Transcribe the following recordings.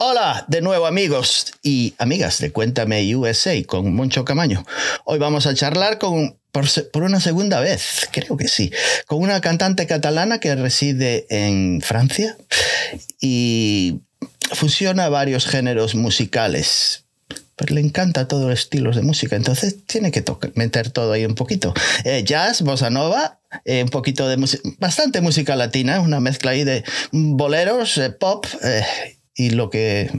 Hola de nuevo amigos y amigas de Cuéntame USA con Moncho Camaño. Hoy vamos a charlar con, por, una segunda vez, creo que sí, con una cantante catalana que reside en Francia y fusiona varios géneros musicales. Pero le encanta todos los estilos de música, entonces tiene que meter todo ahí un poquito. Eh, jazz, bossa nova, eh, un poquito de bastante música latina, una mezcla ahí de boleros, eh, pop y lo que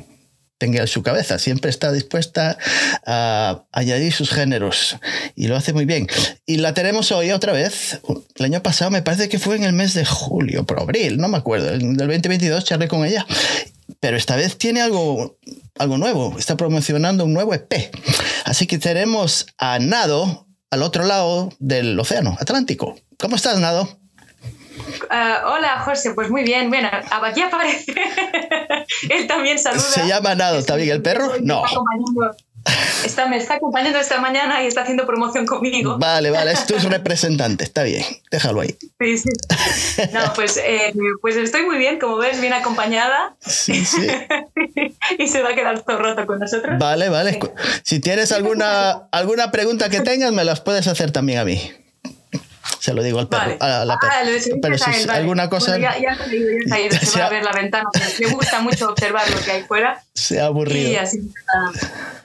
tenga en su cabeza. Siempre está dispuesta a añadir sus géneros y lo hace muy bien. Y la tenemos hoy otra vez. El año pasado me parece que fue en el mes de julio, por abril, no me acuerdo. Del 2022 charlé con ella. Pero esta vez tiene algo, algo nuevo. Está promocionando un nuevo EP. Así que tenemos a Nado al otro lado del océano Atlántico. ¿Cómo estás, Nado? Uh, hola, José, pues muy bien. Bueno, aquí aparece. Él también saluda. ¿Se llama Nado también el perro? No. Está, me está acompañando esta mañana y está haciendo promoción conmigo. Vale, vale, es tu representante, está bien, déjalo ahí. Sí, sí. No, pues, eh, pues estoy muy bien, como ves, bien acompañada. Sí, sí. y se va a quedar todo roto con nosotros. Vale, vale. Sí. Si tienes alguna, alguna pregunta que tengas, me las puedes hacer también a mí. Se lo digo al perro. Vale. A la perra. Ah, Pero si él, vale. alguna cosa. Bueno, ya, ya, ya, ya, se va a ver la ventana. Me gusta mucho observar lo que hay fuera. Se ha aburrido. Y así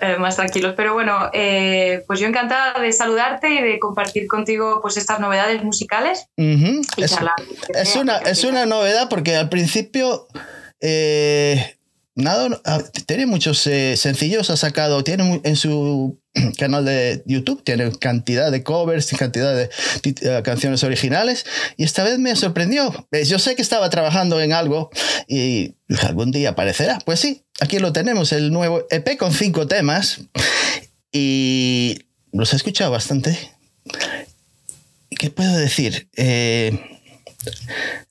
eh, más tranquilos. Pero bueno, eh, pues yo encantada de saludarte y de compartir contigo pues estas novedades musicales. Uh -huh. y es, charlar. Es una, es una novedad porque al principio. Eh, Nada, tiene muchos eh, sencillos, ha sacado, tiene en su canal de YouTube, tiene cantidad de covers, cantidad de uh, canciones originales, y esta vez me sorprendió. Yo sé que estaba trabajando en algo y algún día aparecerá. Pues sí, aquí lo tenemos, el nuevo EP con cinco temas, y los he escuchado bastante. ¿Qué puedo decir? Eh,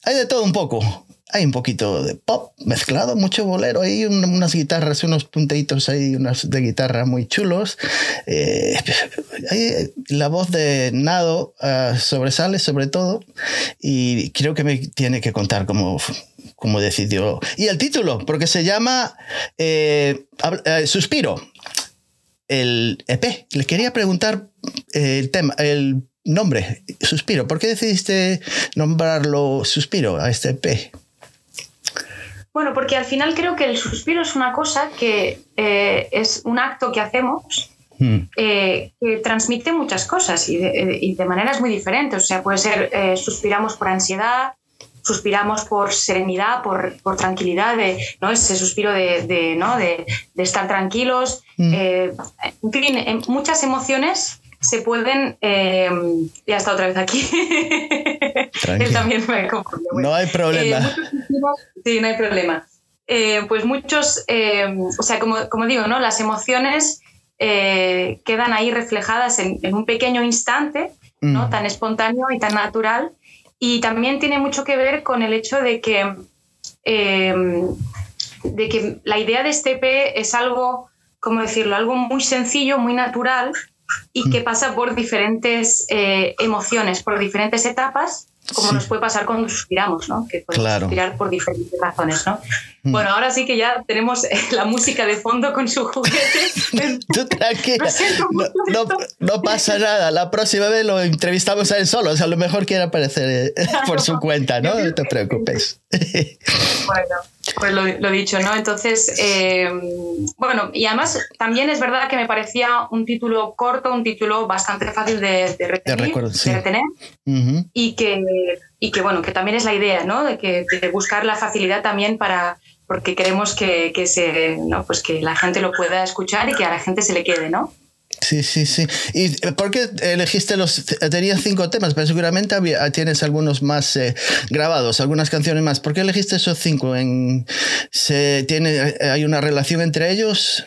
hay de todo un poco hay un poquito de pop mezclado, mucho bolero, hay unas guitarras, unos punteitos ahí, unas de guitarra muy chulos. Eh, hay, la voz de Nado uh, sobresale sobre todo y creo que me tiene que contar cómo, cómo decidió. Y el título, porque se llama eh, eh, Suspiro, el EP. Le quería preguntar el tema, el nombre, Suspiro. ¿Por qué decidiste nombrarlo Suspiro a este EP? Bueno, porque al final creo que el suspiro es una cosa que eh, es un acto que hacemos Hmm. eh, que transmite muchas cosas y de, y de, maneras muy diferentes. O sea, puede ser eh, suspiramos por ansiedad, suspiramos por serenidad, por, por tranquilidad, de, ¿no? ese suspiro de, de ¿no? de, de estar tranquilos. Mm. en fin, muchas emociones se pueden. Eh, ya está otra vez aquí. Él también me confundió. Bueno, no hay problema. Eh, sí, no hay problema. Eh, pues muchos, o sea, como, como, digo, ¿no? las emociones quedan ahí reflejadas en, en un pequeño instante, ¿no? Mm. tan espontáneo y tan natural. Y también tiene mucho que ver con el hecho de que, de que la idea de este EP es algo, ¿cómo decirlo? Algo muy sencillo, muy natural y que pasa por diferentes eh, emociones, por diferentes etapas, como Sí. nos puede pasar cuando suspiramos, ¿no? Que podemos Claro. suspirar por diferentes razones, ¿no? Mm. Bueno, ahora sí que ya tenemos eh, la música de fondo con su juguete. Tú tranquila, no, no, no pasa nada. La próxima vez lo entrevistamos a él solo. O sea, a lo mejor quiere aparecer eh, por su cuenta, ¿no? No te preocupes. Bueno, pues lo, lo dicho, ¿no? Entonces, eh, bueno, y además también es verdad que me parecía un título corto, un título bastante fácil de, de retener, De recuerdo, sí. de retener Ujú. y que, y que bueno, que también es la idea, ¿no? De, que, de buscar la facilidad también para, porque queremos que, que, se, ¿no? pues que la gente lo pueda escuchar y que a la gente se le quede, ¿no? Sí, sí, sí. ¿Y por qué elegiste los... Tenías cinco temas, pero seguramente había, tienes algunos más eh, grabados, algunas canciones más. ¿Por qué elegiste esos cinco? En, se, tiene, ¿Hay una relación entre ellos?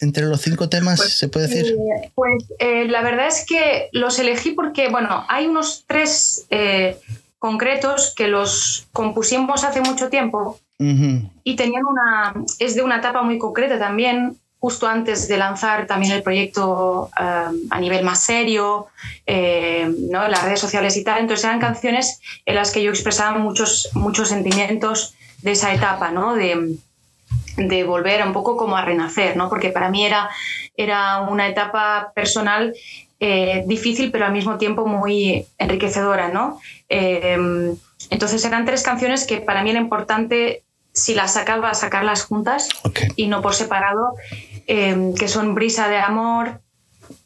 ¿Entre los cinco temas, Pues, se puede decir? Eh, pues eh, la verdad es que los elegí porque, bueno, hay unos tres eh, concretos que los compusimos hace mucho tiempo y tenían una. es de una etapa muy concreta también, justo antes de lanzar también el proyecto eh, a nivel más serio, eh, ¿no? en las redes sociales y tal. Entonces eran canciones en las que yo expresaba muchos, muchos sentimientos de esa etapa, ¿no? De, de volver un poco como a renacer, ¿no? Porque para mí era, era una etapa personal eh, difícil, pero al mismo tiempo muy enriquecedora, ¿no? Eh, entonces eran tres canciones que para mí era importante, si las sacaba, sacarlas juntas y no por separado, eh, que son Brisa de Amor,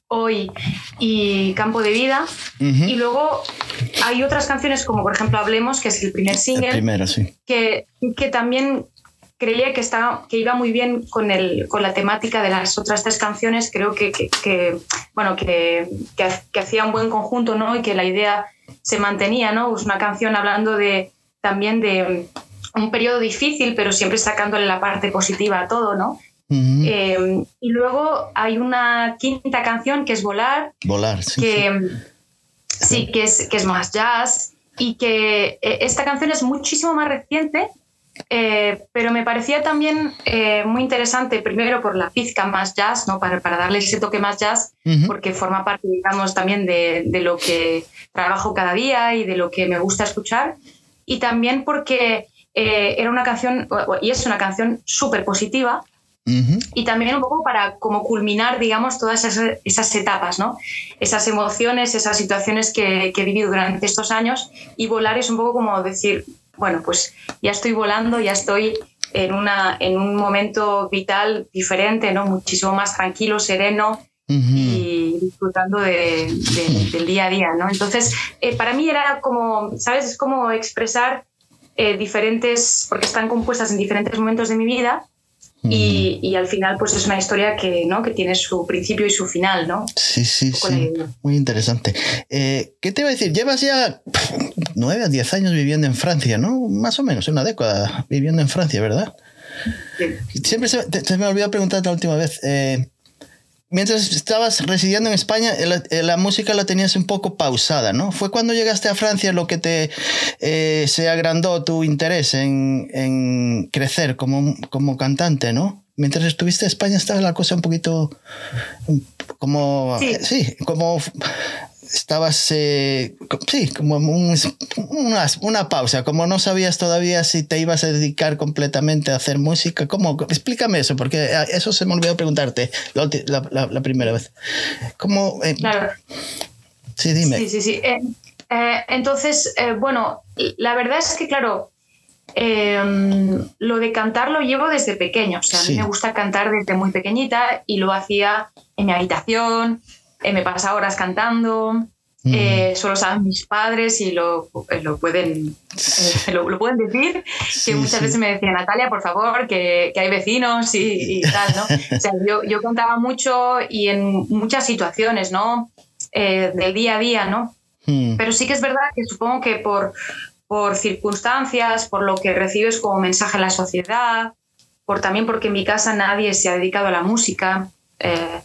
Hoy y Campo de Vida. Y luego hay otras canciones como por ejemplo Hablemos, que es el primer single, el primero, sí. que, que también creía que, estaba, que iba muy bien con, el, con la temática de las otras tres canciones. Creo que, que, bueno, que, que, hacía un buen conjunto ¿no? y que la idea se mantenía. ¿no? Es una canción hablando de, también de un periodo difícil, pero siempre sacándole la parte positiva a todo. ¿no? Eh, y luego hay una quinta canción que es Volar. Volar, sí. Que, sí, que, es, que es más jazz y que eh, esta canción es muchísimo más reciente eh, pero me parecía también eh, muy interesante, primero por la pizca más jazz, ¿no? para, para darle ese toque más jazz, porque forma parte, digamos, también de, de, lo que trabajo cada día y de lo que me gusta escuchar, y también porque eh, era una canción, y es una canción súper positiva, y también un poco para como culminar, digamos, todas esas, esas, etapas, ¿no? Esas emociones, esas situaciones que, que he vivido durante estos años, y volar es un poco como decir, bueno, pues ya estoy volando, ya estoy en, una, en un momento vital diferente, ¿no? Muchísimo más tranquilo, sereno y disfrutando de, del día a día, ¿no? Entonces, eh, para mí era como, ¿sabes? Es como expresar eh, diferentes, porque están compuestas en diferentes momentos de mi vida y, al final, pues es una historia que, ¿no? que tiene su principio y su final, ¿no? Sí, sí, sí. Muy interesante. Eh, ¿Qué te iba a decir? Llevas ya nueve a diez años viviendo en Francia, ¿no? Más o menos, una década viviendo en Francia, ¿verdad? Sí. Siempre se, te, me olvidó preguntar la última vez. Eh, mientras estabas residiendo en España, la, la, música la tenías un poco pausada, ¿no? ¿Fue cuando llegaste a Francia lo que te eh, se agrandó tu interés en, en, crecer como, como cantante, ¿no? Mientras estuviste en España estaba la cosa un poquito como, sí, sí como estabas, eh, sí, como un, una, una, pausa, como no sabías todavía si te ibas a dedicar completamente a hacer música. ¿Cómo? Explícame eso, porque eso se me olvidó preguntarte la, la, la primera vez. ¿Cómo? Eh, claro. Sí, dime. Sí, sí, sí. Eh, entonces, bueno, la verdad es que, claro, em, lo de cantar lo llevo desde pequeño. O sea, a mí me gusta cantar desde muy pequeñita y lo hacía en mi habitación eh, me pasa horas cantando, mm. eh, solo saben mis padres y lo, eh, lo pueden, lo, lo, pueden decir, sí, que muchas sí. veces me decían, Natalia, por favor, que, que hay vecinos y, y, tal, ¿no? o sea, yo, yo contaba mucho y en muchas situaciones, ¿no? Eh, del día a día, ¿no? Mm. Pero sí que es verdad que supongo que por, por circunstancias, por lo que recibes como mensaje en la sociedad, por también porque en mi casa nadie se ha dedicado a la música, eh,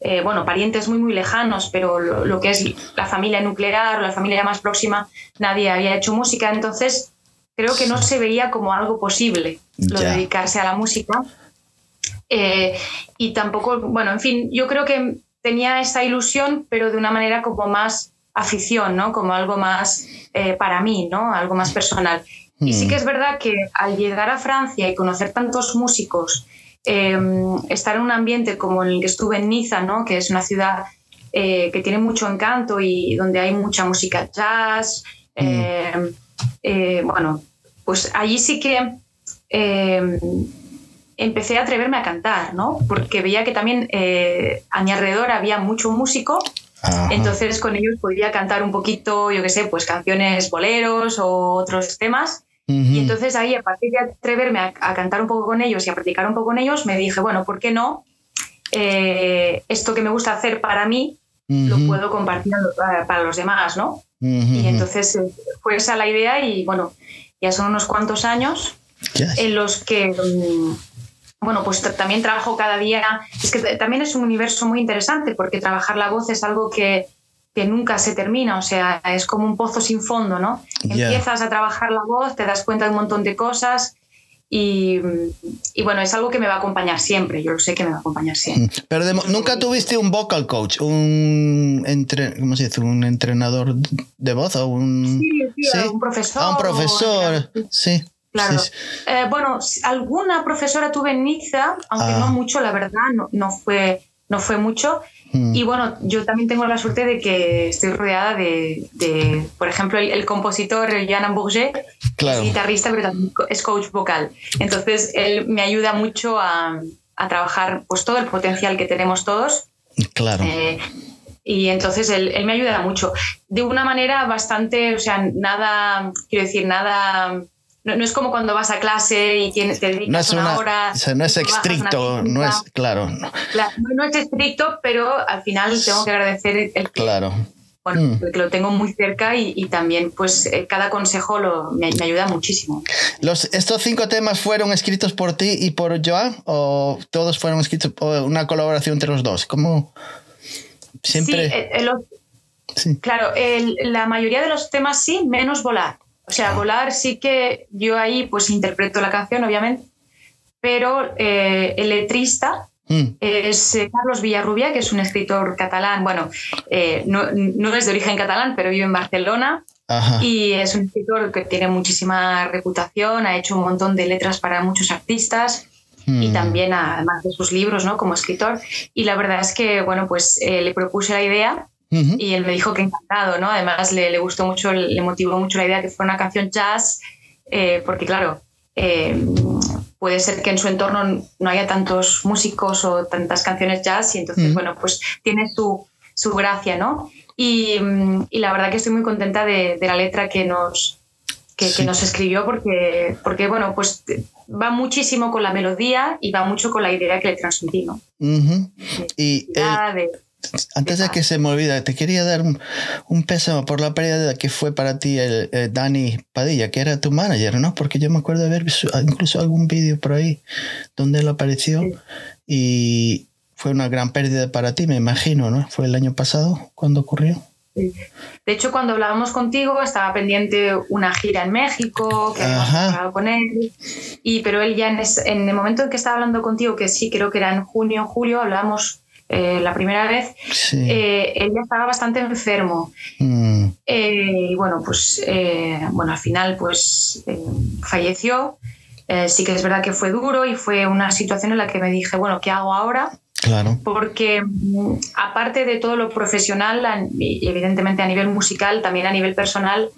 eh, bueno, parientes muy, muy lejanos, pero lo, lo, que es la familia nuclear o la familia más próxima, nadie había hecho música, entonces creo que no se veía como algo posible lo de dedicarse a la música. Eh, y tampoco, bueno, en fin, yo creo que tenía esa ilusión, pero de una manera como más afición, ¿no? Como algo más eh, para mí, ¿no? Algo más personal. Mm. Y sí que es verdad que al llegar a Francia y conocer tantos músicos eh, estar en un ambiente como el que estuve en Niza, ¿no? que es una ciudad eh, que tiene mucho encanto y donde hay mucha música jazz. Mm. Eh, bueno, pues allí sí que empecé a atreverme a cantar, ¿no? porque veía que también a mi alrededor había mucho músico. Ajá. Entonces con ellos podía cantar un poquito, yo qué sé, pues canciones boleros o otros temas. Uh -huh. Y entonces ahí, a partir de atreverme a, a, cantar un poco con ellos y a practicar un poco con ellos, me dije, bueno, ¿por qué no? Eh, esto que me gusta hacer para mí, uh -huh. lo puedo compartir para, para, los demás, ¿no? Uh -huh. Y entonces eh, fue esa la idea y bueno, ya son unos cuantos años yes. en los que, um, bueno, pues también trabajo cada día. Es que también es un universo muy interesante porque trabajar la voz es algo que que nunca se termina, o sea, es como un pozo sin fondo, ¿no? Yeah. Empiezas a trabajar la voz, te das cuenta de un montón de cosas y, y, bueno, es algo que me va a acompañar siempre, yo lo sé que me va a acompañar siempre. Pero de, nunca tuviste un vocal coach, un, entre, ¿cómo se dice? un entrenador de voz o un... Sí, sí, ¿Sí? un profesor. Ah, un profesor, o, sí. Claro. Eh, bueno, alguna profesora tuve en Niza, aunque no ah. mucho, la verdad, no, no, fue, no fue mucho. Mm. Y bueno, yo también tengo la suerte de que estoy rodeada de, de por ejemplo, el, compositor Jan Bourget, es guitarrista, pero también es coach vocal. Entonces, él me ayuda mucho a, a trabajar pues, todo el potencial que tenemos todos. Claro. Eh, y entonces él, él, me ayuda mucho. De una manera bastante, o sea, nada, quiero decir, nada no, es como cuando vas a clase y tienes, te dedicas no es una, hora. O sea, no es estricto, no es, claro. No es estricto, pero al final tengo que agradecer el que, claro. Bueno, mm. lo tengo muy cerca y, también pues eh, cada consejo lo, me, ayuda muchísimo. Los, ¿Estos cinco temas fueron escritos por ti y por Joan o todos fueron escritos por una colaboración entre los dos? ¿Cómo siempre? Sí, eh, eh, Claro, la mayoría de los temas sí, menos volar. O sea, volar sí que yo ahí pues interpreto la canción, obviamente, pero eh, el letrista mm. es eh, Carlos Villarrubia, que es un escritor catalán, bueno, eh, no, no, es de origen catalán, pero vive en Barcelona. Y es un escritor que tiene muchísima reputación, ha hecho un montón de letras para muchos artistas y mm. también además de sus libros, ¿no? Como escritor. Y la verdad es que, bueno, pues le propuse la idea y él me dijo que encantado, ¿no? Además le, le, gustó mucho, le motivó mucho la idea que fuera una canción jazz, eh, porque claro, eh, puede ser que en su entorno no haya tantos músicos o tantas canciones jazz y entonces, bueno, pues tiene su, su gracia, ¿no? Y, y, la verdad que estoy muy contenta de, de la letra que nos, que, que, nos escribió porque, porque, bueno, pues va muchísimo con la melodía y va mucho con la idea que le transmití, ¿no? Y antes de que se me olvide, te quería dar un, un pésamo por la pérdida que fue para ti el, Dani Padilla, que era tu manager, ¿no? Porque yo me acuerdo de ver incluso algún vídeo por ahí donde él apareció y fue una gran pérdida para ti, me imagino, ¿no? Fue el año pasado cuando ocurrió. De hecho, cuando hablábamos contigo, estaba pendiente una gira en México, que habíamos con él. Y, pero él ya en, en, el momento en que estaba hablando contigo, que sí, creo que era en junio o julio, hablábamos eh, la primera vez, eh, él ya estaba bastante enfermo. Mm. Eh, y bueno, pues bueno, al final pues falleció. sí que es verdad que fue duro y fue una situación en la que me dije, bueno, ¿qué hago ahora? Claro. Porque mm, aparte de todo lo profesional, y evidentemente a nivel musical, también a nivel personal,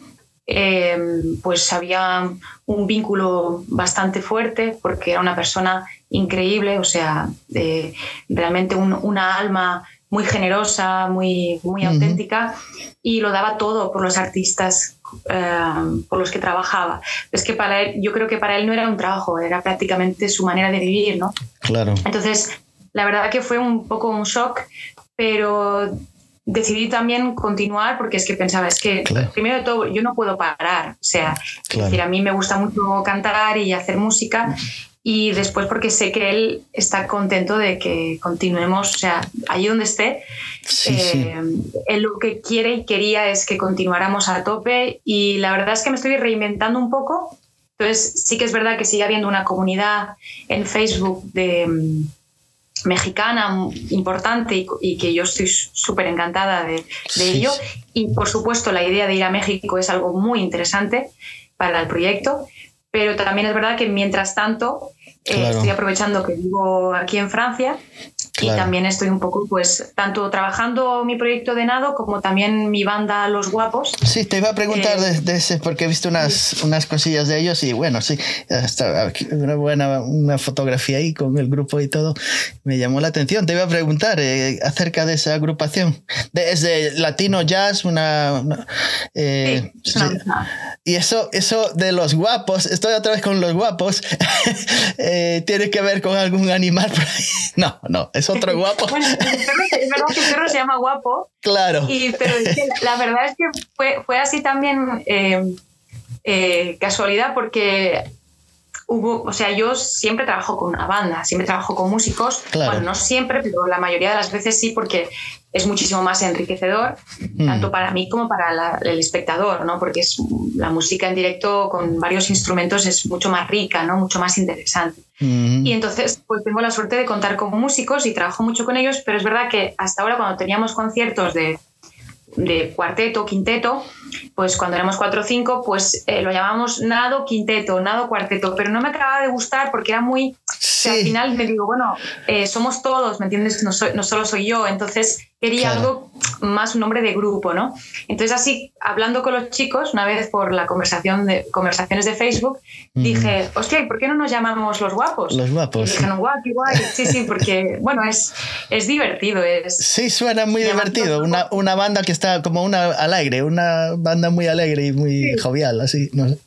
pues había un vínculo bastante fuerte porque era una persona increíble, o sea, realmente una alma muy generosa, muy, muy auténtica y lo daba todo por los artistas eh, por los que trabajaba. Es que para él, yo creo que para él no era un trabajo, era prácticamente su manera de vivir, ¿no? Claro. Entonces, la verdad que fue un poco un shock, pero decidí también continuar porque es que pensaba, es que primero de todo yo no puedo parar, o sea, es decir, a mí me gusta mucho cantar y hacer música y después porque sé que él está contento de que continuemos, o sea, allí donde esté, eh, él lo que quiere y quería es que continuáramos a tope y la verdad es que me estoy reinventando un poco, entonces sí que es verdad que sigue habiendo una comunidad en Facebook de mm, mexicana importante y, que yo estoy súper encantada de, ello. y por supuesto la idea de ir a México es algo muy interesante para el proyecto pero también es verdad que mientras tanto estoy aprovechando que vivo aquí en Francia y también estoy un poco, pues, tanto trabajando mi proyecto de nado como también mi banda Los Guapos. Sí, te iba a preguntar eh, de, ese, porque he visto unas, unas cosillas de ellos y bueno, sí, hasta una buena una fotografía ahí con el grupo y todo. Me llamó la atención. Te iba a preguntar eh, acerca de esa agrupación. De, es de Latino Jazz, una. sí, y eso, eso de los guapos, estoy otra vez con los guapos, eh, ¿tiene que ver con algún animal por ahí? No, no, es otro guapo. bueno, es verdad que el perro se llama guapo. Claro. Y, pero la verdad es que fue, fue así también eh, eh, casualidad porque hubo, o sea, yo siempre trabajo con una banda, siempre trabajo con músicos. Bueno, no siempre, pero la mayoría de las veces sí, porque es muchísimo más enriquecedor, mm. tanto para mí como para el espectador, ¿no? Porque es, la música en directo con varios instrumentos es mucho más rica, ¿no? Mucho más interesante. Mm. Y entonces, pues tengo la suerte de contar con músicos y trabajo mucho con ellos, pero es verdad que hasta ahora cuando teníamos conciertos de de cuarteto, quinteto, pues cuando éramos cuatro o cinco, pues eh, lo llamamos nado quinteto, nado cuarteto, pero no me acababa de gustar porque era muy... al final me digo, bueno, eh, somos todos, ¿me entiendes? No, no solo soy yo, entonces quería algo más un nombre de grupo, ¿no? Entonces así, hablando con los chicos, una vez por la conversación de, conversaciones de Facebook, dije, hostia, ¿y por qué no nos llamamos los guapos? Los guapos. Y dijeron, guau, qué guay. Sí, sí, porque, bueno, es, es divertido. Es, sí, suena muy divertido. Una, una, banda que está como una alegre, una banda muy alegre y muy jovial, así, no sé.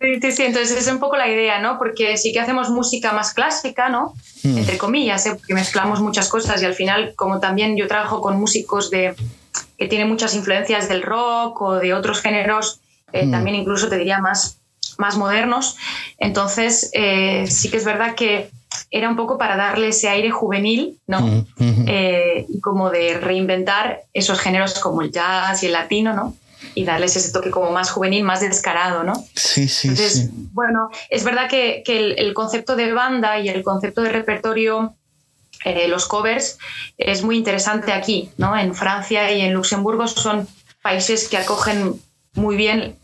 Sí, sí, sí, entonces es un poco la idea, ¿no? Porque sí que hacemos música más clásica, ¿no? Mm. Entre comillas, ¿eh? porque mezclamos muchas cosas y al final, como también yo trabajo con músicos de, que tienen muchas influencias del rock o de otros géneros, eh, mm. también incluso te diría más, más modernos, entonces eh, sí que es verdad que era un poco para darle ese aire juvenil, ¿no? Mm, y como de reinventar esos géneros como el jazz y el latino, ¿no? Y darles ese toque como más juvenil, más descarado, ¿no? Sí, sí. Entonces, bueno, es verdad que, que el, concepto de banda y el concepto de repertorio, eh, los covers, es muy interesante aquí, ¿no? En Francia y en Luxemburgo son países que acogen muy bien.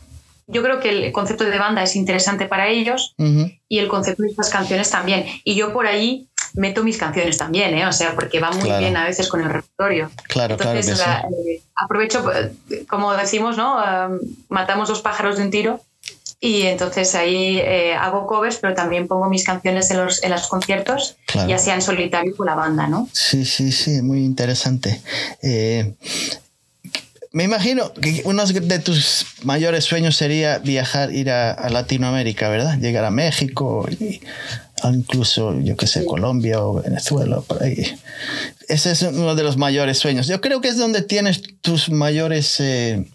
Yo creo que el concepto de banda es interesante para ellos y el concepto de estas canciones también. Y yo por ahí meto mis canciones también, ¿eh? O sea, porque va muy bien a veces con el repertorio. Claro, Entonces, claro. Eh, aprovecho, eh, como decimos, ¿no? matamos dos pájaros de un tiro. Y entonces ahí eh, hago covers, pero también pongo mis canciones en los, en los conciertos, ya sea en solitario con la banda, ¿no? Sí, sí, sí, muy interesante. me imagino que uno de tus mayores sueños sería viajar, ir a, a Latinoamérica, ¿verdad? Llegar a México y incluso, yo que sé, Colombia o Venezuela, por ahí. Ese es uno de los mayores sueños. Yo creo que es donde tienes tus mayores, eh,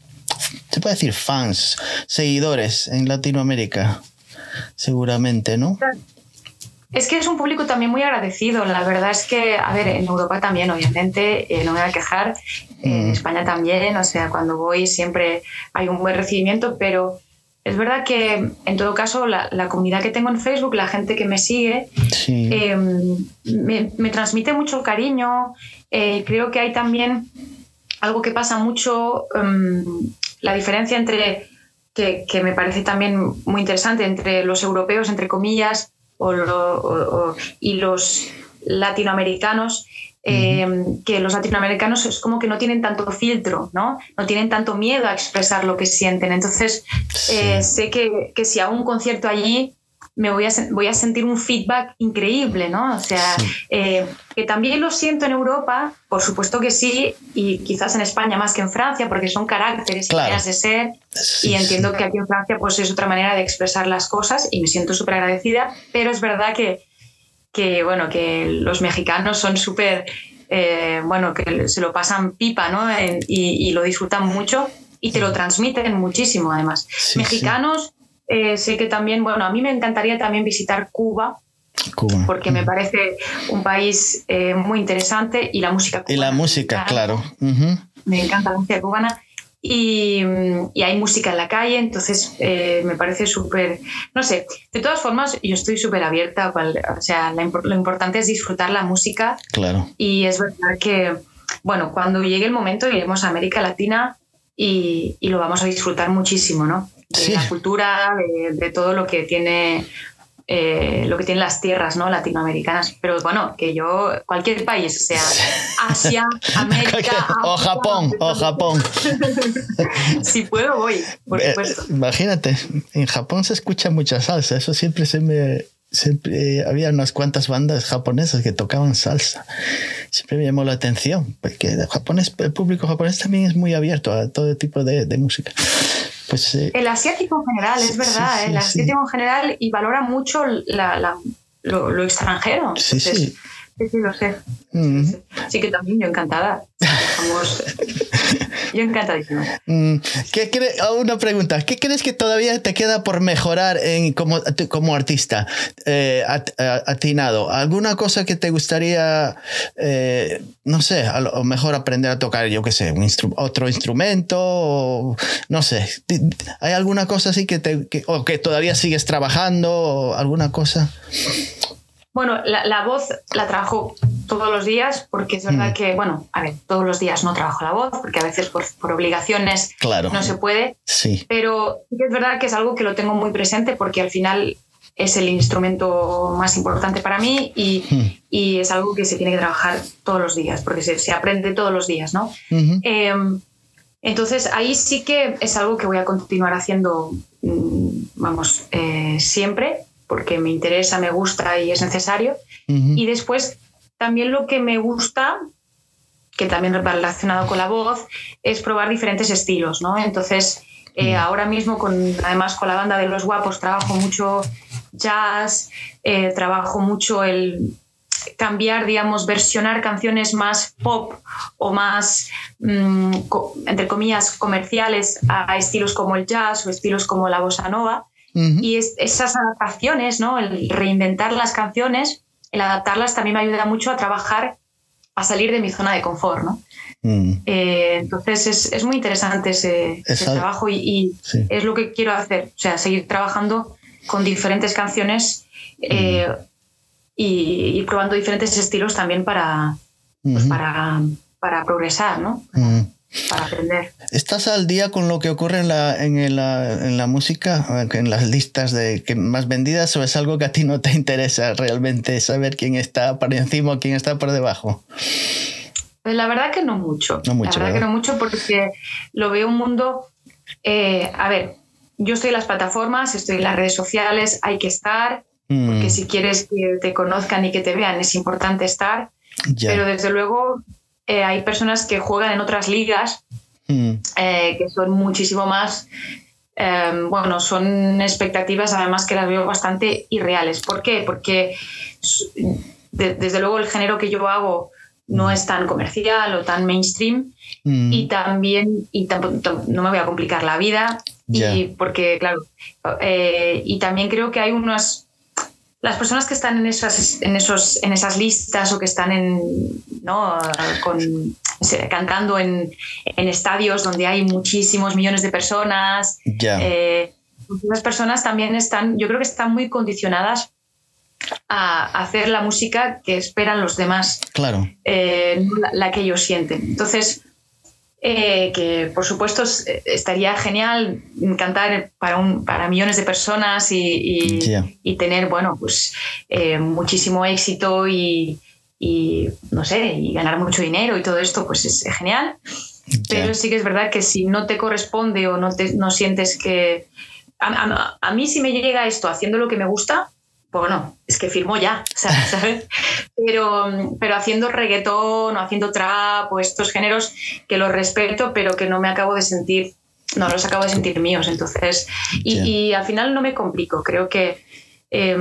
se puede decir, fans, seguidores en Latinoamérica, seguramente, ¿no? Es que es un público también muy agradecido. La verdad es que, a ver, en Europa también, obviamente, eh, no me voy a quejar. En mm. España también, o sea, cuando voy siempre hay un buen recibimiento, pero es verdad que, en todo caso, la, comunidad que tengo en Facebook, la gente que me sigue, em, me, transmite mucho cariño. Eh, creo que hay también algo que pasa mucho, em, la diferencia entre, que, me parece también muy interesante, entre los europeos, entre comillas, y los latinoamericanos Em, que los latinoamericanos es como que no tienen tanto filtro, ¿no? No tienen tanto miedo a expresar lo que sienten. Entonces, eh, sé que, que, si hago un concierto allí, me voy a, voy a sentir un feedback increíble, ¿no? O sea, eh, que también lo siento en Europa, por supuesto que sí, y quizás en España más que en Francia, porque son caracteres y maneras de ser, y entiendo que aquí en Francia pues es otra manera de expresar las cosas y me siento súper agradecida, pero es verdad que que, bueno, que los mexicanos son súper, eh, bueno, que se lo pasan pipa, ¿no? y, lo disfrutan mucho y te lo transmiten muchísimo, además. Mexicanos, eh, sé que también, bueno, a mí me encantaría también visitar Cuba. Cuba. Porque me parece un país eh, muy interesante y la música cubana. Y la música, claro. Me encanta la música cubana y, hay música en la calle, entonces eh, me parece súper, no sé, de todas formas yo estoy súper abierta, o sea, lo importante es disfrutar la música. Claro. Y es verdad que, bueno, cuando llegue el momento iremos a América Latina y, y lo vamos a disfrutar muchísimo, ¿no? De la cultura, de, todo lo que tiene eh, lo que tienen las tierras ¿no? latinoamericanas. Pero bueno, que yo, cualquier país, sea Asia, América. o Japón, o Japón. si puedo, voy, por eh, supuesto. imagínate, en Japón se escucha mucha salsa, eso siempre se me. Siempre había unas cuantas bandas japonesas que tocaban salsa. Siempre me llamó la atención, porque el, japonés, el público japonés también es muy abierto a todo tipo de, de música. Pues, el asiático en general, es verdad, el asiático en general y valora mucho lo, extranjero. Sí, sí. Sí, lo sé. Mm. Sí, que también yo encantada. Vamos. yo encantadísima. Mm. ¿Qué ah, una pregunta. ¿Qué crees que todavía te queda por mejorar en, como, como artista eh, atinado? ¿Alguna cosa que te gustaría, eh, no sé, a lo mejor aprender a tocar, yo qué sé, otro instrumento? no sé. ¿Hay alguna cosa así que, te, que, o que todavía sigues trabajando? O ¿Alguna cosa? Bueno, la, voz la trabajo todos los días, porque es verdad Mm. que, bueno, a ver, todos los días no trabajo la voz, porque a veces por, por obligaciones Claro. no se puede, Sí. pero es verdad que es algo que lo tengo muy presente porque al final es el instrumento más importante para mí y, Mm. y es algo que se tiene que trabajar todos los días, porque se, se aprende todos los días, ¿no? Eh, entonces ahí sí que es algo que voy a continuar haciendo, mm, vamos, eh, siempre, porque me interesa, me gusta y es necesario. Y después también lo que me gusta, que también va relacionado con la voz, es probar diferentes estilos, ¿no? Entonces, eh, ahora mismo, con, además con la banda de Los Guapos, trabajo mucho jazz, eh, trabajo mucho el cambiar, digamos, versionar canciones más pop o más, mm, co- entre comillas, comerciales a estilos como el jazz o estilos como la bossa nova. Y es- esas adaptaciones, ¿no? el reinventar las canciones, el adaptarlas también me ayuda mucho a trabajar, a salir de mi zona de confort. ¿no? Mm. Eh, entonces es, es muy interesante ese, trabajo y, y Sí. es lo que quiero hacer, o sea, seguir trabajando con diferentes canciones eh, y, y probando diferentes estilos también para, pues, para, para progresar, ¿no? Para aprender. ¿Estás al día con lo que ocurre en la, en la, en la música, en las listas de que más vendidas, o es algo que a ti no te interesa realmente saber quién está por encima o quién está por debajo? Pues La verdad que no mucho. No mucho, La verdad ¿verdad? que no mucho porque lo veo un mundo. eh, a ver, yo estoy en las plataformas, estoy en las redes sociales, hay que estar, Mm, porque si quieres que te conozcan y que te vean es importante estar, ya. pero desde luego eh, hay personas que juegan en otras ligas Mm, eh, que son muchísimo más. eh, bueno, son expectativas además que las veo bastante irreales. ¿Por qué? Porque de- desde luego el género que yo hago no es tan comercial o tan mainstream mm, y también y tampoco, tam- no me voy a complicar la vida Ya. y porque claro eh, y también creo que hay unas las personas que están en esas en esos en esas listas o que están en no con cantando en, en estadios donde hay muchísimos millones de personas ya. eh, esas personas también están yo creo que están muy condicionadas a hacer la música que esperan los demás claro. eh, la, la que ellos sienten. Entonces, eh, que por supuesto es- estaría genial cantar para, un, para millones de personas y, y- tener, bueno, pues eh, muchísimo éxito y, y, no sé, y ganar mucho dinero y todo esto, pues es genial. Pero sí que es verdad que si no te corresponde o no, te, no sientes que... A, a- a mí si me llega esto haciendo lo que me gusta, bueno, es que firmo ya, ¿sabes? Pero, pero haciendo reggaetón o haciendo trap o estos géneros que los respeto, pero que no me acabo de sentir, no los acabo de sentir míos. Entonces, y, al final no me complico. Creo que eh,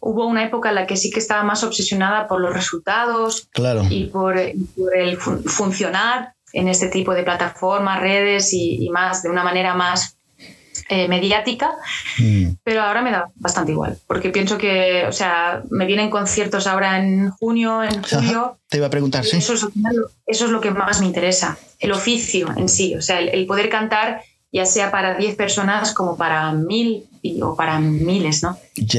hubo una época en la que sí que estaba más obsesionada por los resultados, Claro. y por, por el fun- funcionar en este tipo de plataformas, redes y, y más de una manera más eh, mediática, Mm, pero ahora me da bastante igual, porque pienso que, o sea, me vienen conciertos ahora en junio, en julio, Te iba a preguntar, sí. eso, es, eso es lo que más me interesa, el oficio en sí, o sea, el, el poder cantar ya sea para 10 personas como para mil y- o para miles, ¿no?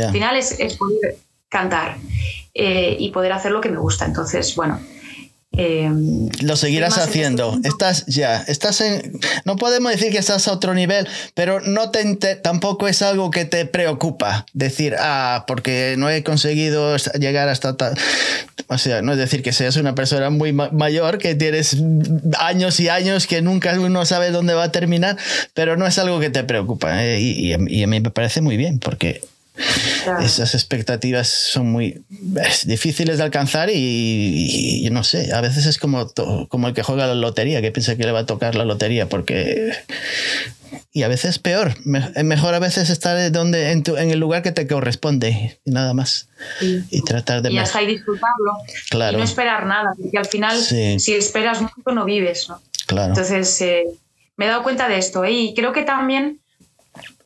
Al final es, es poder cantar eh, y poder hacer lo que me gusta. Entonces, bueno. Eh, Lo seguirás haciendo. Estás ya, estás en. No podemos decir que estás a otro nivel, pero no te tampoco es algo que te preocupa. Decir, ah, porque no he conseguido llegar hasta tal. O sea, no es decir que seas una persona muy ma- mayor, que tienes años y años que nunca uno sabe dónde va a terminar, pero no es algo que te preocupa. ¿eh? Y, y a- y a mí me parece muy bien, porque claro. esas expectativas son muy es difíciles de alcanzar y, y- y no sé, a veces es como, to- como el que juega la lotería, que piensa que le va a tocar la lotería porque... Y a veces peor, es mejor a veces estar donde, en, tu- en el lugar que te corresponde y nada más. Sí. Y tratar de... y está y disfrutarlo. Claro. Y no esperar nada, porque al final, Sí. si esperas mucho, no vives. ¿no? Claro. Entonces, eh, me he dado cuenta de esto. ¿eh? Y creo que también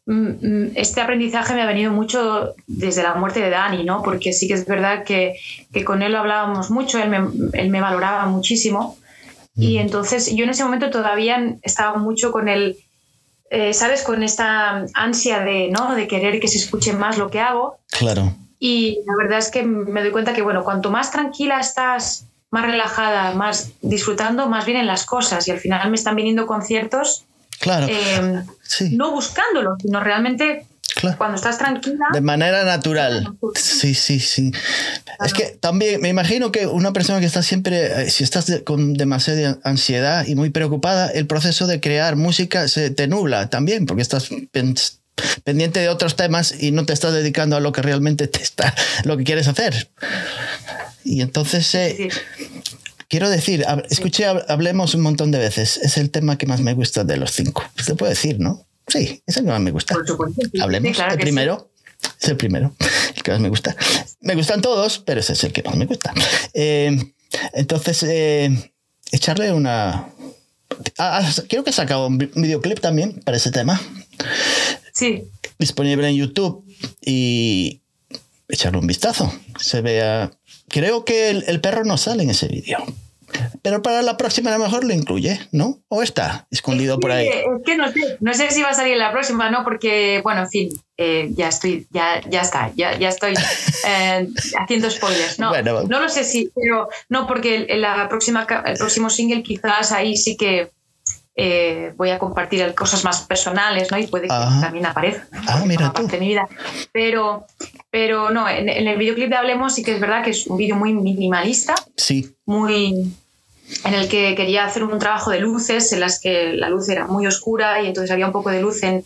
este aprendizaje me ha venido mucho desde la muerte de Dani, ¿no? Porque sí que es verdad que, que con él lo hablábamos mucho, él me, él me valoraba muchísimo. Y entonces yo en ese momento todavía estaba mucho con el, eh, ¿sabes? Con esta ansia de, ¿no? de querer que se escuche más lo que hago. Claro. Y la verdad es que me doy cuenta que, bueno, cuanto más tranquila estás, más relajada, más disfrutando, más vienen las cosas. Y al final me están viniendo conciertos. Claro. Eh, no buscándolo, sino realmente cuando estás tranquila. De manera natural. Sí, sí, sí. Es que también me imagino que una persona que está siempre, eh, si estás con demasiada ansiedad y muy preocupada, el proceso de crear música se te nubla también, porque estás pendiente de otros temas y no te estás dedicando a lo que realmente te está, lo que quieres hacer. Y entonces, eh, quiero decir, escuché, hablemos un montón de veces. Es el tema que más me gusta de los cinco. Se puede decir, ¿no? Sí, es el que más me gusta. Hablemos. el primero. Es el primero, el que más me gusta. Me gustan todos, pero ese es el que más me gusta. Eh, entonces, eh, echarle una. Ah, ah, creo que he sacado un videoclip también para ese tema. Sí. Disponible en YouTube y echarle un vistazo. Se vea. Creo que el, el perro no sale en ese vídeo. Pero para la próxima a lo mejor lo incluye, ¿no? ¿O está escondido por ahí? Es que no sé, no sé si va a salir la próxima, ¿no? Porque, bueno, en fin, eh, ya estoy, ya, ya está, ya, ya estoy eh, haciendo spoilers. No, no lo sé si, pero no, porque la próxima, el próximo single quizás ahí sí que eh, voy a compartir cosas más personales, ¿no? Y puede que también aparezca. Ah, mira tú. mi vida. Pero, pero no, en, en, el videoclip de Hablemos sí que es verdad que es un vídeo muy minimalista. Sí. Muy, en el que quería hacer un trabajo de luces, en las que la luz era muy oscura y entonces había un poco de luz en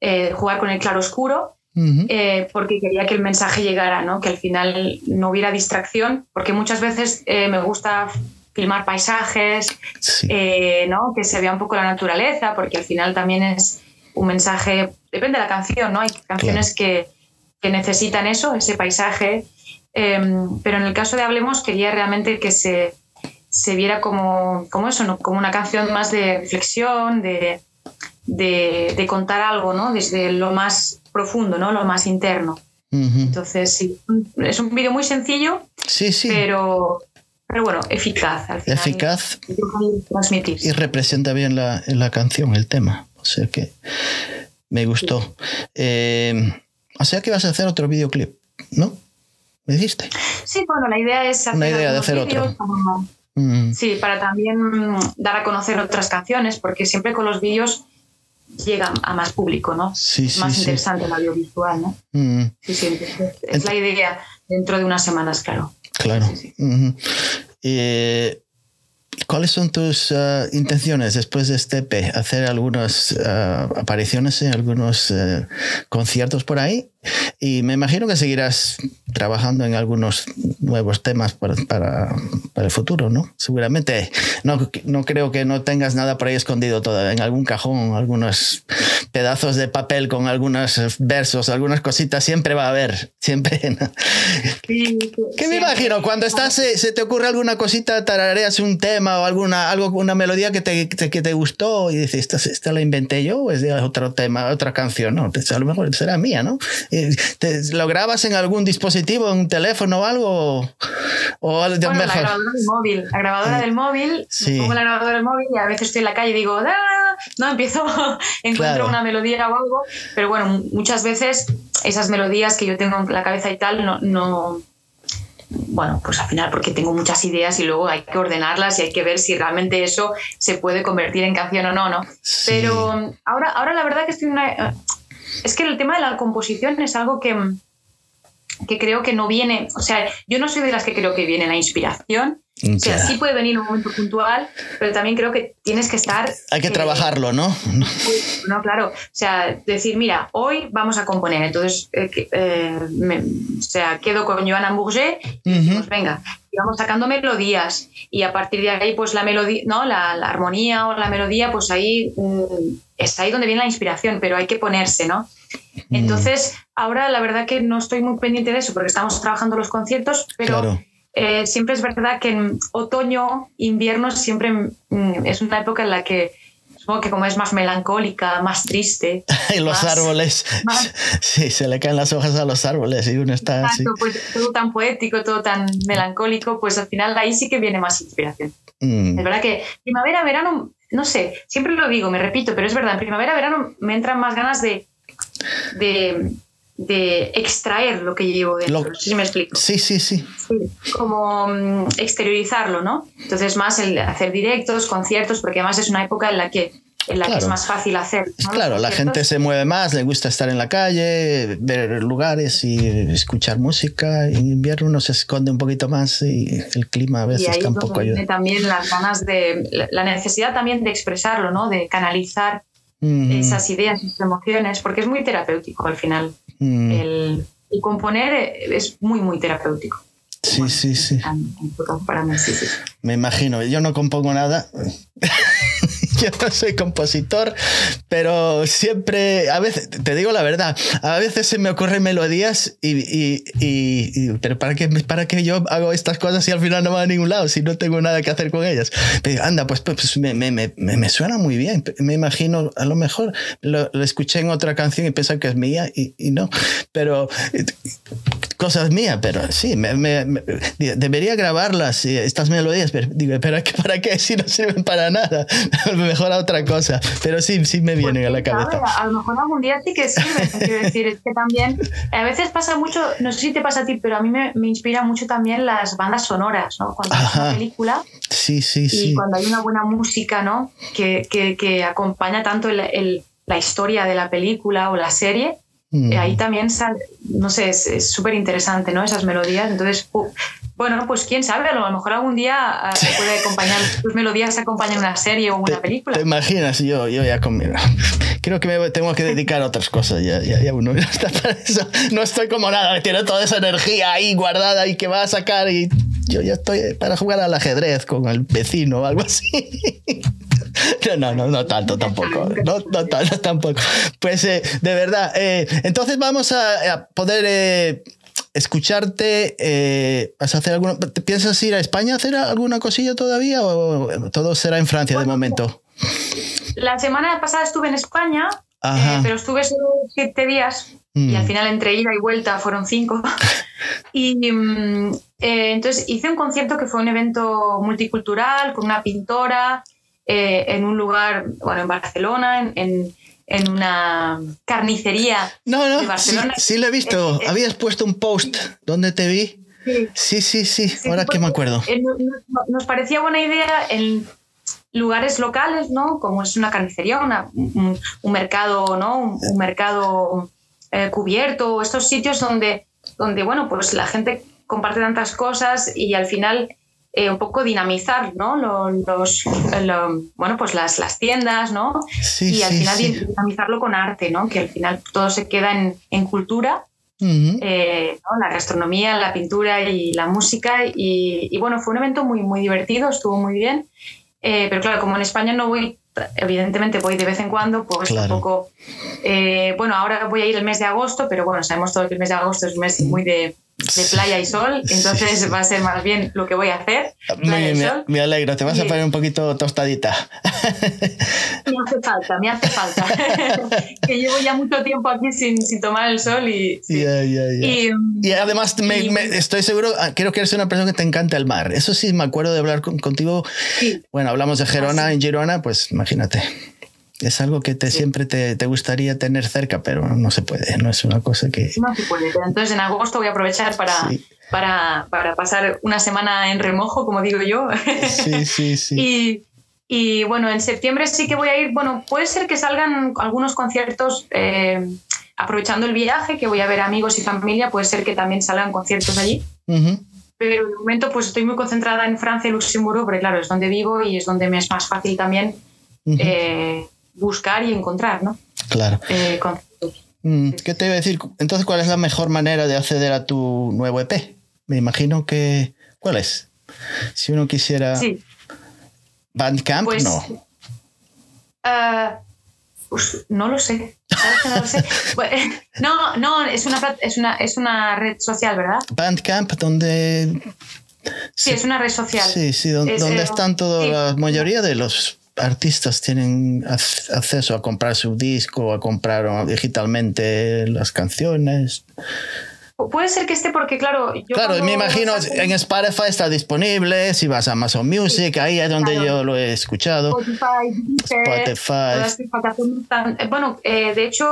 eh, jugar con el claro oscuro, eh, porque quería que el mensaje llegara, ¿no? que al final no hubiera distracción, porque muchas veces eh, me gusta filmar paisajes, ¿no? que se vea un poco la naturaleza, porque al final también es un mensaje, depende de la canción, ¿no? hay canciones que, que necesitan eso, ese paisaje, em, pero en el caso de Hablemos quería realmente que se se viera como, como eso, ¿no? como una canción más de reflexión, de, de, contar algo, ¿no? Desde lo más profundo, ¿no? Lo más interno. Entonces, sí, es un vídeo muy sencillo, sí, sí. Pero, pero bueno, eficaz. Al final, eficaz. Y representa bien la, la, canción, el tema. O sea que me gustó. Eh, o sea que vas a hacer otro videoclip, ¿no? ¿Me dijiste? Sí, bueno, la idea es hacer Una idea de hacer otro. Mm. Sí, para también dar a conocer otras canciones, porque siempre con los vídeos llega a más público, ¿no? Sí, es más interesante el audiovisual, ¿no? Mm. Sí, sí, es la idea dentro de unas semanas, claro. Claro. eh, ¿Cuáles son tus uh, intenciones después de este EP? ¿Hacer algunas uh, apariciones en algunos uh, conciertos por ahí? Y me imagino que seguirás trabajando en algunos nuevos temas para, para, para el futuro, ¿no? Seguramente. No, no, creo que no tengas nada por ahí escondido todavía. En algún cajón, algunos pedazos de papel con algunos versos, algunas cositas, siempre va a haber. Siempre. ¿no? Sí, ¿Qué me imagino? Cuando estás, se, se, te ocurre alguna cosita, tarareas un tema o alguna, algo, una melodía que te, que te gustó y dices, ¿esta, esta la inventé yo o es de otro tema, otra canción? No, a lo mejor será mía, ¿no? ¿Lo grabas en algún dispositivo, en un teléfono o algo? ¿O de bueno, mejor? la grabadora del móvil. La grabadora del móvil, sí. pongo la grabadora del móvil y a veces estoy en la calle y digo, ¡Ah! no, empiezo, encuentro una melodía o algo, pero bueno, muchas veces esas melodías que yo tengo en la cabeza y tal, no, no bueno, pues al final porque tengo muchas ideas y luego hay que ordenarlas y hay que ver si realmente eso se puede convertir en canción o no, ¿no? Sí. Pero ahora, ahora la verdad que estoy una, es que el tema de la composición es algo que, que creo que no viene, o sea, yo no soy de las que creo que viene la inspiración. O sea, sí puede venir un momento puntual, pero también creo que tienes que estar... Hay que trabajarlo, ¿no? No, claro. O sea, decir, mira, hoy vamos a componer. Entonces, eh, eh, o sea, quedo con Joana Bourget y pues venga, y vamos sacando melodías. Y a partir de ahí, pues la melodía, ¿no? La, la armonía o la melodía, pues ahí mm, es ahí donde viene la inspiración, pero hay que ponerse, ¿no? Mm. Entonces, ahora la verdad que no estoy muy pendiente de eso porque estamos trabajando los conciertos, pero eh, siempre es verdad que en otoño, invierno siempre mm, es una época en la que supongo que como es más melancólica, más triste. y los árboles. sí, se le caen las hojas a los árboles y uno está así. Pues todo tan poético, todo tan melancólico, pues al final ahí sí que viene más inspiración. Mm. Es verdad que primavera, verano, no sé, siempre lo digo, me repito, pero es verdad, en primavera, verano me entran más ganas de, de de extraer lo que llevo dentro. no sé si me explico. Sí, sí, sí. como mm, exteriorizarlo, ¿no? Entonces, más el hacer directos, conciertos, porque además es una época en la que en la que es más fácil hacer. Claro, la gente se mueve más, le gusta estar en la calle, ver lugares y escuchar música. En invierno uno se esconde un poquito más y el clima a veces tampoco ayuda. También las ganas de, la necesidad también de expresarlo, ¿no? De canalizar esas ideas, esas emociones, porque es muy terapéutico al final. Mm. El, componer es muy, muy terapéutico. Sí, sí, sí. Para mí, sí, sí. Me imagino, yo no compongo nada. Yo no soy compositor, pero siempre, a veces, te digo la verdad, a veces se me ocurren melodías y, y, y, pero ¿para qué, ¿para qué yo hago estas cosas si al final no van a ningún lado, si no tengo nada que hacer con ellas? Pero, anda, pues, pues, pues me, me, me, suena muy bien, me imagino, a lo mejor lo, escuché en otra canción y pensé que es mía y, y no, pero cosas mías, pero sí, debería grabarlas, estas melodías, pero digo, ¿para qué, ¿para qué si no sirven para nada? mejor a otra cosa, pero sí, sí me vienen a la cabeza. a lo mejor algún día sí que sirve, quiero decir, es que también, a veces pasa mucho, no sé si te pasa a ti, pero a mí me, me inspira mucho también las bandas sonoras, ¿no? Cuando hay una película sí, sí, y cuando hay una buena música, ¿no? Que, que, que acompaña tanto el, el, la historia de la película o la serie, mm. ahí también, no sé, es súper interesante, ¿no? Esas melodías. Entonces, bueno, pues quién sabe, a lo mejor algún día eh, puede acompañar, tus melodías acompañan una serie o una película. ¿Te imaginas? Yo, yo ya conmigo. Creo que me tengo que dedicar a otras cosas. Ya, ya, ya uno está para eso. No estoy como nada, tiene toda esa energía ahí guardada y que va a sacar y yo ya estoy para jugar al ajedrez con el vecino o algo así. No, no, no, tanto tampoco. No, no tanto tampoco. Pues eh, de verdad, eh, entonces vamos a, poder escucharte, eh, ¿vas a hacer alguna, ¿piensas ir a España a hacer alguna cosilla todavía o todo será en Francia de momento? La semana pasada estuve en España, pero estuve solo siete días y al mm. final entre ida y vuelta fueron cinco. y mm, eh, entonces hice un concierto que fue un evento multicultural con una pintora en un lugar, bueno, en Barcelona, en en una carnicería no, no, de Barcelona. Sí, lo he visto. Eh, eh, Habías puesto un post donde te vi. Sí, sí, sí, ahora que me acuerdo. Eh, nos parecía buena idea en lugares locales, ¿no? Como es una carnicería, un, mercado, ¿no? Un, mercado cubierto, estos sitios donde, donde, bueno, pues la gente comparte tantas cosas y al final eh, un poco dinamizar, ¿no? Los, bueno, pues las, las tiendas, ¿no? y al final dinamizarlo con arte, ¿no? Que al final todo se queda en, en cultura, eh, la gastronomía, la pintura y la música. Y, y, bueno, fue un evento muy, muy divertido, estuvo muy bien. Eh, pero claro, como en España no voy, evidentemente voy de vez en cuando, pues un poco... bueno, ahora voy a ir el mes de agosto, pero bueno, sabemos todo que el mes de agosto es un mes muy de de playa y sol, entonces va a ser más bien lo que voy a hacer. me, me, alegro, te vas a poner un poquito tostadita. Me hace falta, me hace falta. que llevo ya mucho tiempo aquí sin, sin tomar el sol y... y, además estoy seguro, ah, creo que eres una persona que te encanta el mar. Eso sí, me acuerdo de hablar contigo. Bueno, hablamos de Gerona, ah, en Girona, pues imagínate. Es algo que te, siempre te, te, gustaría tener cerca, pero no se puede, no es una cosa que... No se puede, entonces en agosto voy a aprovechar para, para, para, pasar una semana en remojo, como digo yo. Sí, sí, sí. y, y, bueno, en septiembre sí que voy a ir, bueno, puede ser que salgan algunos conciertos eh, aprovechando el viaje, que voy a ver amigos y familia, puede ser que también salgan conciertos allí. Pero de momento pues estoy muy concentrada en Francia y Luxemburgo, porque claro, es donde vivo y es donde me es más fácil también buscar y encontrar, ¿no? Claro. Eh, mm, ¿Qué te iba a decir? Entonces, ¿cuál es la mejor manera de acceder a tu nuevo EP? Me imagino que... ¿Cuál es? Si uno quisiera... Sí. Bandcamp, pues, no. Uh, pues, no lo sé. No, lo sé. no, no, es una, es, una, es una red social, ¿verdad? Bandcamp, donde... Sí, es una red social. Sí, sí, donde, eh, están toda la mayoría de los artistas tienen acceso a comprar su disco, a comprar digitalmente las canciones. Puede ser que esté porque, claro. Yo claro, me imagino en Spotify está disponible. Si vas a Amazon Music, ahí es donde yo lo he escuchado. Spotify, Spotify. Eh, bueno, eh, de hecho,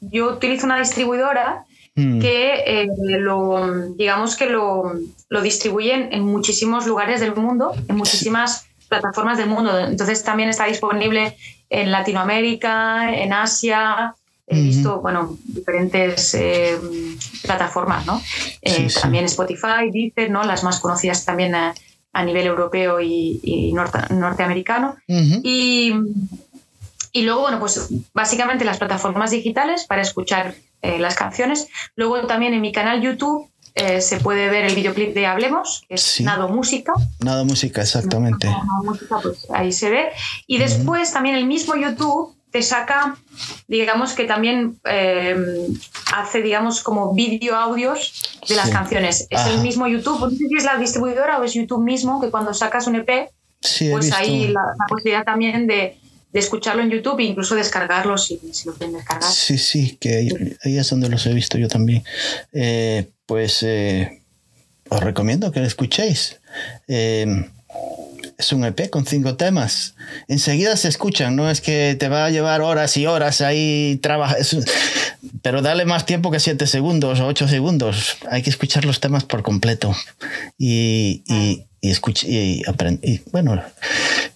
yo utilizo una distribuidora Mm. que eh, lo, digamos que lo, lo distribuyen en muchísimos lugares del mundo, en muchísimas plataformas del mundo. Entonces también está disponible en Latinoamérica, en Asia. He visto, bueno, diferentes eh, plataformas, ¿no? Eh, Sí, sí. También Spotify, Deezer, ¿no? Las más conocidas también a, a nivel europeo y, y norte- norteamericano. Y, y luego, bueno, pues básicamente las plataformas digitales para escuchar eh, las canciones. Luego también en mi canal YouTube eh, se puede ver el videoclip de Hablemos, que es Sí. Nado Música. Nada música, exactamente. Nado Música, pues ahí se ve. Y después también el mismo YouTube te saca, digamos que también eh, hace, digamos, como vídeo audios de las Sí. canciones. Es Ajá. el mismo YouTube, no sé si es la distribuidora o es YouTube mismo, que cuando sacas un EP, Sí, pues la, la posibilidad también de, de escucharlo en YouTube e incluso descargarlo si, si lo quieren descargar. Sí, sí, que ahí, ahí es donde los he visto yo también. Eh, pues eh, os recomiendo que lo escuchéis. Eh, es un EP con cinco temas. Enseguida se escuchan, no es que te va a llevar horas y horas ahí trabajar. Pero dale más tiempo que siete segundos o ocho segundos. Hay que escuchar los temas por completo. Y, y, y, escuch- y, y bueno,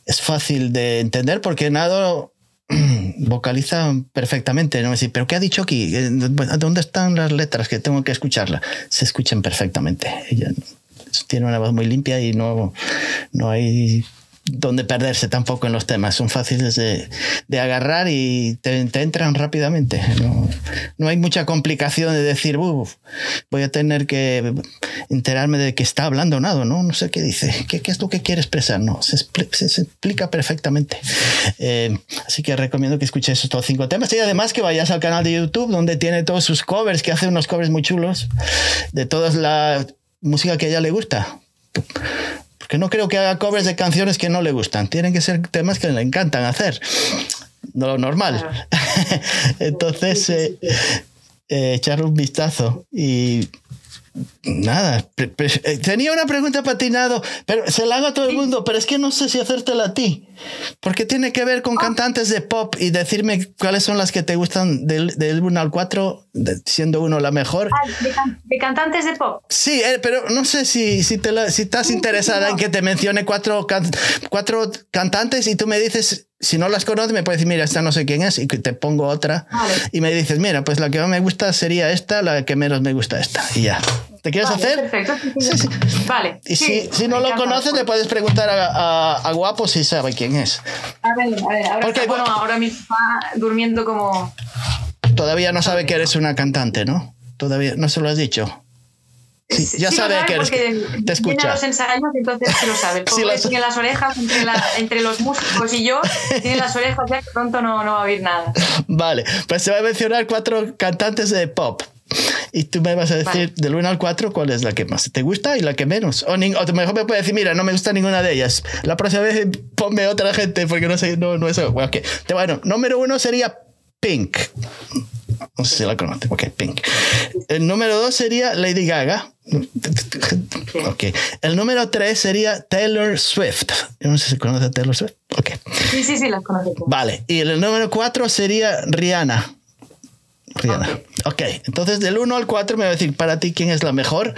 es fácil de entender porque Nado vocaliza perfectamente. No decir, pero ¿qué ha dicho aquí? Eh, ¿Dónde están las letras que tengo que escucharla? Se escuchan perfectamente. Ella tiene una voz muy limpia y no, no hay donde perderse tampoco en los temas. Son fáciles de, de agarrar y te, entran rápidamente. No, no hay mucha complicación de decir, "Uf, voy a tener que enterarme de que está hablando nada, ¿no? No sé qué dice, qué, es lo que quiere expresar, no, se explica perfectamente. Eh, así que recomiendo que escuches estos cinco temas y además que vayas al canal de YouTube donde tiene todos sus covers, que hace unos covers muy chulos de toda la música que a ella le gusta. Porque no creo que haga covers de canciones que no le gustan. Tienen que ser temas que le encantan hacer. No lo normal. Claro. Entonces, eh, eh, echarle un vistazo. Y nada. eh, tenía una pregunta para ti, Nado, pero se la hago a todo el mundo, pero es que no sé si hacértela a ti. Porque tiene que ver con cantantes de pop y decirme cuáles son las que te gustan del, del 1 al 4, de- siendo uno la mejor. Ah, de, can- de cantantes de pop. Sí, eh, pero no sé si, si, te la- si estás interesada en que te mencione cuatro, can- cuatro cantantes y tú me dices, si no las conoces, me puedes decir, mira, esta no sé quién es, y te pongo otra. Vale. Y me dices, mira, pues la que más me gusta sería esta, la que menos me gusta esta. Y ya. ¿Te quieres Vale, hacer? Perfecto. sí. Vale. Y sí, si, si no lo conoces, le puedes preguntar a, a, a Guapo si sabe quién es. A ver, a ver, ahora, Porque- está- bueno, ahora mismo está durmiendo como... Todavía no sabe que eres una cantante, ¿no? Todavía no se lo has dicho. Sí, ya lo sabe que eres- porque te escucha. a los ensayos, entonces sí lo sabe. Sí lo tiene las orejas entre, la- entre los músicos y yo, tiene las orejas ya que pronto no, no va a oír nada. Vale, pues se va a mencionar cuatro cantantes de pop. Y tú me vas a decir Vale. del 1 al 4 cuál es la que más te gusta y la que menos. O, nin- o mejor me puedes decir, mira, no me gusta ninguna de ellas. La próxima vez ponme otra gente porque no sé, no, no es. Bueno, ok. Te- bueno, número uno sería Pink. No sé si la conoces. Ok, Pink. El número dos sería Lady Gaga. Ok. El número tres sería Taylor Swift. Yo no sé si conoces a Taylor Swift. Ok. Sí, sí, sí, las conozco. Vale, y el número 4 sería Rihanna. Rihanna. Ok, entonces del 1 al 4 me va a decir para ti quién es la mejor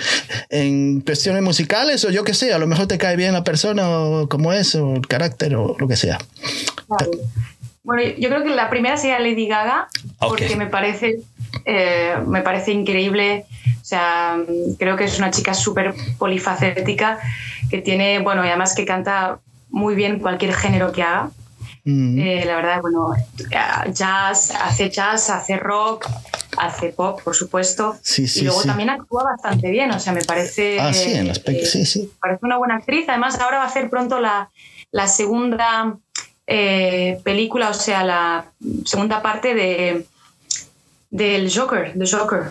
en cuestiones musicales o yo qué sé, a lo mejor te cae bien la persona o cómo es o el carácter o lo que sea. Vale. Bueno, yo creo que la primera sería Lady Gaga, porque me parece, eh, me parece increíble. O sea, creo que es una chica súper polifacética, que tiene, bueno, y además que canta muy bien cualquier género que haga. Mm, Eh, la verdad, bueno, jazz, hace jazz, hace rock, hace pop, por supuesto. Sí, sí, y luego sí. también actúa bastante bien, o sea, me parece. ah, sí, en eh, aspecto, sí, sí. parece una buena actriz. Además, ahora va a hacer pronto la, la segunda eh, película, o sea, la segunda parte de del Joker, de Joker.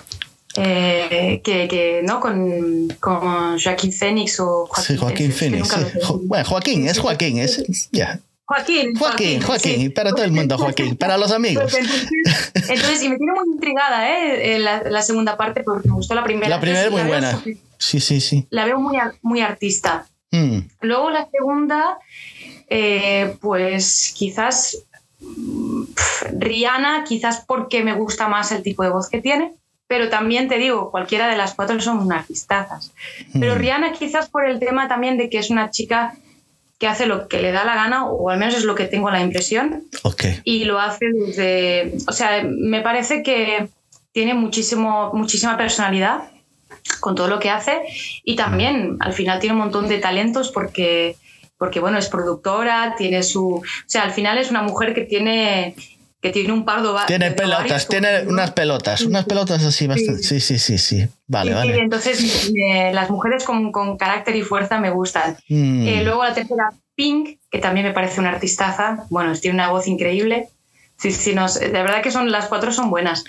Eh, que, que, ¿no? Con, con Joaquín Phoenix o Joaquín, Sí, Joaquín es Phoenix. sí. Jo- bueno, Joaquín, es Joaquín, es. Ya. Joaquín, Joaquín, Joaquín, sí. para todo el mundo, Joaquín, para los amigos. Entonces, entonces, y me tiene muy intrigada ¿eh? la, la segunda parte porque me gustó la primera. La primera es muy buena. veo- Sí, sí, sí. La veo muy, muy artista. Mm, Luego la segunda, eh, pues quizás Rihanna, quizás porque me gusta más el tipo de voz que tiene, pero también te digo, cualquiera de las cuatro son unas artistazas. Pero mm. Rihanna quizás por el tema también de que es una chica que hace lo que le da la gana, o al menos es lo que tengo la impresión. Y lo hace desde... O sea, me parece que tiene muchísimo, muchísima personalidad con todo lo que hace y también al final tiene un montón de talentos porque, porque bueno, es productora, tiene su... O sea, al final es una mujer que tiene que tiene un pardo Tiene pelotas, tiene unas pelotas, unas pelotas así bastante. Sí, sí, sí, sí. Vale, vale. entonces las mujeres con, con, carácter y fuerza me gustan. Mm. Eh, luego la tercera, Pink, que también me parece una artistaza. Bueno, tiene una voz increíble. Sí, sí, no, de verdad que son, las cuatro son buenas.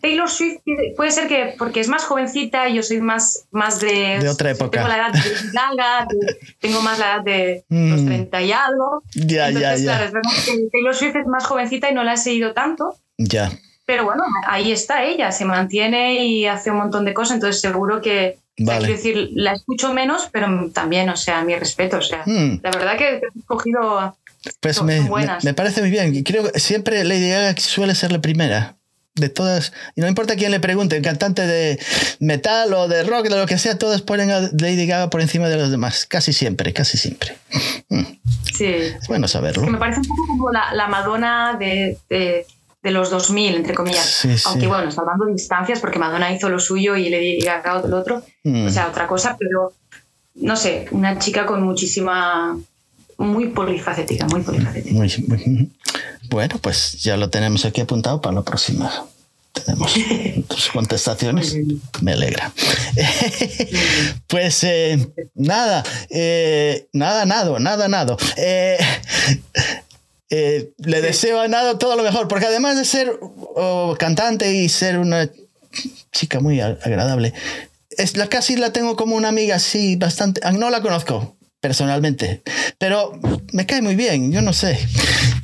Taylor Swift puede ser que porque es más jovencita, yo soy más, más de... De otra época. Tengo la edad de tengo más la edad de los 30 mm. y algo. Ya, ya, ya. Claro, es verdad que Taylor Swift es más jovencita y no la he seguido tanto. Ya. Pero bueno, ahí está ella, se mantiene y hace un montón de cosas, entonces seguro que... Vale. Quiero decir, la escucho menos, pero también, o sea, mi respeto. O sea, mm. la verdad que he escogido pues me, me, parece muy bien. Creo que siempre Lady Gaga suele ser la primera. De todas, y no importa quién le pregunte, el cantante de metal o de rock, de lo que sea, todos ponen a Lady Gaga por encima de los demás. Casi siempre, casi siempre. Mm. Sí. Es bueno saberlo. me parece un poco como la, Madonna de, de, los 2000, entre comillas. Aunque bueno, está dando distancias porque Madonna hizo lo suyo y Lady Gaga lo otro. Mm. O sea, otra cosa, pero no sé, una chica con muchísima muy polifacética, muy polifacética. bueno, pues ya lo tenemos aquí apuntado para la próxima. Tenemos tus contestaciones. Me alegra. pues eh, nada, eh, nada, nada, nada, nada. Eh, le deseo a Nado todo lo mejor, porque además de ser oh, cantante y ser una chica muy agradable, es la casi la tengo como una amiga así bastante. Ah, no la conozco, personalmente. Pero me cae muy bien, yo no sé.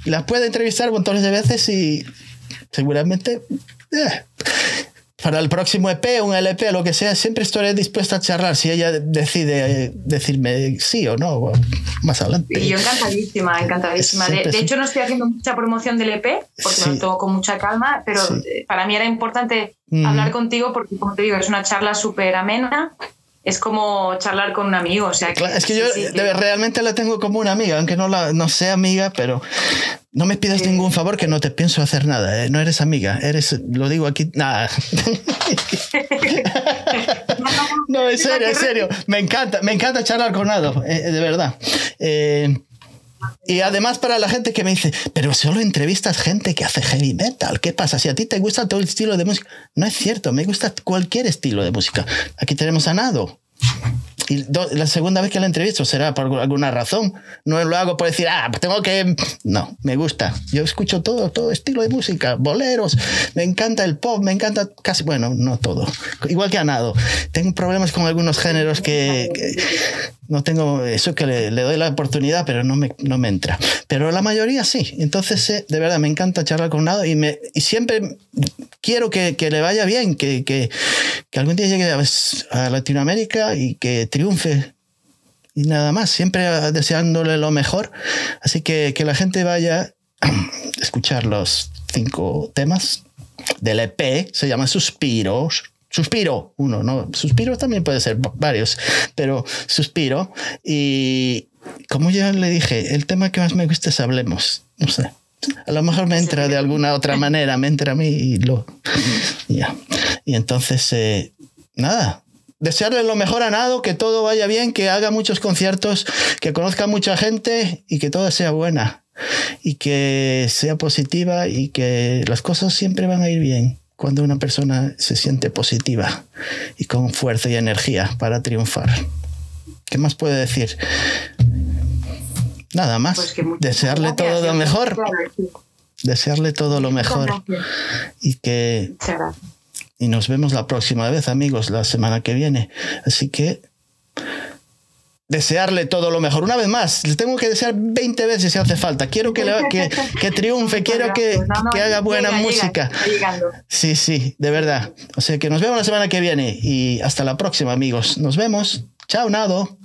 La puedo entrevistar montones de veces y seguramente eh, para el próximo EP, un LP, lo que sea, siempre estaré dispuesta a charlar si ella decide decirme sí o no más adelante. Y yo encantadísima, encantadísima. De, hecho, no estoy haciendo mucha promoción del EP porque lo tomo con mucha calma, pero eh, para mí era importante hablar contigo porque, como te digo, es una charla súper amena es como charlar con un amigo. O sea, es que yo realmente la tengo como una amiga, aunque no, la, no sea amiga, pero no me pidas ningún favor que no te pienso hacer nada. ¿eh? No eres amiga, eres, lo digo aquí, nada. no, en serio, en serio. Me encanta, me encanta charlar con Ado, eh, de verdad. Eh, y además para la gente que me dice, pero solo entrevistas gente que hace heavy metal, ¿qué pasa? Si a ti te gusta todo el estilo de música, no es cierto, me gusta cualquier estilo de música. Aquí tenemos a Nado. Y la segunda vez que la entrevisto será por alguna razón. No lo hago por decir, ah, pues tengo que. No, me gusta. Yo escucho todo, todo estilo de música, boleros. Me encanta el pop, me encanta casi, bueno, no todo. Igual que a Nado. Tengo problemas con algunos géneros que no tengo eso que le, doy la oportunidad, pero no me, no me entra. Pero la mayoría sí. Entonces, eh, de verdad, me encanta charlar con Nado y, me, y siempre quiero que, que le vaya bien, que, que, que, algún día llegue a, Latinoamérica y que triunfe. Y nada más, siempre deseándole lo mejor. Así que que la gente vaya a escuchar los cinco temas del EP, se llama Suspiros Suspiro, uno, ¿no? Suspiro también puede ser varios, pero suspiro. Y como ya le dije, el tema que más me gusta es Hablemos. No sé. A lo mejor me entra de alguna otra manera, me entra a mí y lo. Ya. Y entonces, eh, nada, desearle lo mejor a Nado, que todo vaya bien, que haga muchos conciertos, que conozca mucha gente y que todo sea buena. Y que sea positiva y que las cosas siempre van a ir bien cuando una persona se siente positiva y con fuerza y energía para triunfar. ¿Qué más puede decir? Nada más. Pues Desearle todo lo mejor. Desearle todo lo mejor. Y que... Y nos vemos la próxima vez, amigos, la semana que viene. Así que desearle todo lo mejor. Una vez más, le tengo que desear 20 veces si hace falta. Quiero que, que, que triunfe, quiero que, que haga buena música. sí, sí, de verdad. O sea que nos vemos la semana que viene y hasta la próxima, amigos. Nos vemos. Chao, Nado.